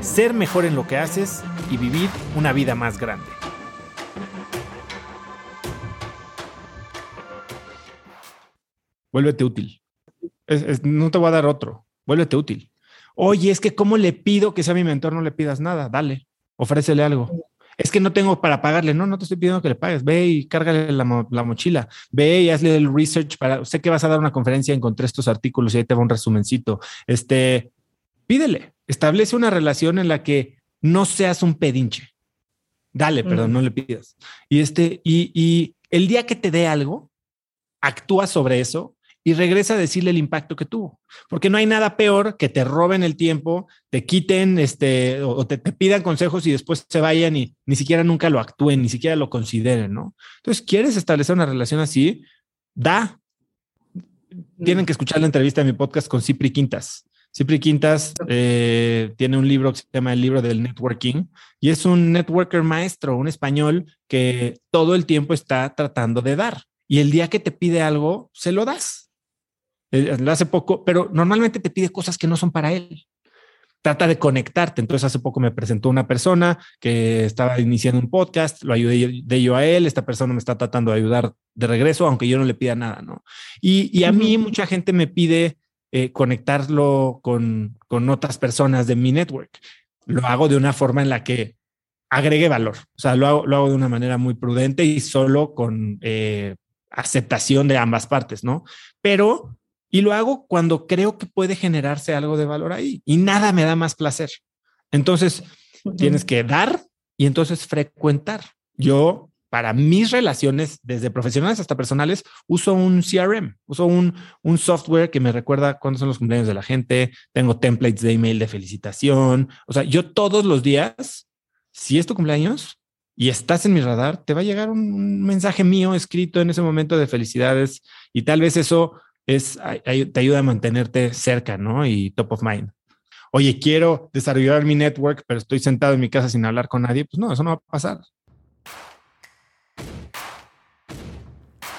ser mejor en lo que haces y vivir una vida más grande. Vuélvete útil. no te voy a dar otro. Vuélvete útil. Oye, es que ¿cómo le pido que sea mi mentor? No le pidas nada. Dale, ofrécele algo es que no tengo para pagarle. No, no te estoy pidiendo que le pagues. Ve y cárgale la, mochila. Ve y hazle el research para. Sé que vas a dar una conferencia, encontré estos artículos y ahí te va un resumencito. Este, pídele, establece una relación en la que no seas un pedinche. Dale, perdón, no le pidas. Y este, y, y el día que te dé algo, actúa sobre eso y regresa a decirle el impacto que tuvo. Porque no hay nada peor que te roben el tiempo, te quiten este, o te, pidan consejos y después se vayan y ni siquiera nunca lo actúen, ni siquiera lo consideren, ¿no? Entonces, ¿quieres establecer una relación así? Da. Tienen que escuchar la entrevista de mi podcast con Cipri Quintas. Cipri Quintas eh, tiene un libro que se llama el libro del networking y es un networker maestro, un español que todo el tiempo está tratando de dar. Y el día que te pide algo, se lo das eh, lo hace poco, pero normalmente te pide cosas que no son para él. Trata de conectarte. Entonces, hace poco me presentó una persona que estaba iniciando un podcast, lo ayudé de ello a él. Esta persona me está tratando de ayudar de regreso, aunque yo no le pida nada, ¿no? Y, a mí, mucha gente me pide eh, conectarlo con, con otras personas de mi network. Lo hago de una forma en la que agregue valor. O sea, lo hago, lo hago de una manera muy prudente y solo con eh, aceptación de ambas partes, ¿no? Pero y lo hago cuando creo que puede generarse algo de valor ahí y nada me da más placer. Entonces, tienes que dar y entonces frecuentar. Yo, para mis relaciones, desde profesionales hasta personales, uso un CRM, uso un, un software que me recuerda cuándo son los cumpleaños de la gente, tengo templates de email de felicitación. O sea, yo todos los días, si es tu cumpleaños y estás en mi radar, te va a llegar un mensaje mío escrito en ese momento de felicidades y tal vez eso es, te ayuda a mantenerte cerca, ¿no? Y top of mind. Oye, quiero desarrollar mi network, pero estoy sentado en mi casa sin hablar con nadie. Pues no, eso no va a pasar.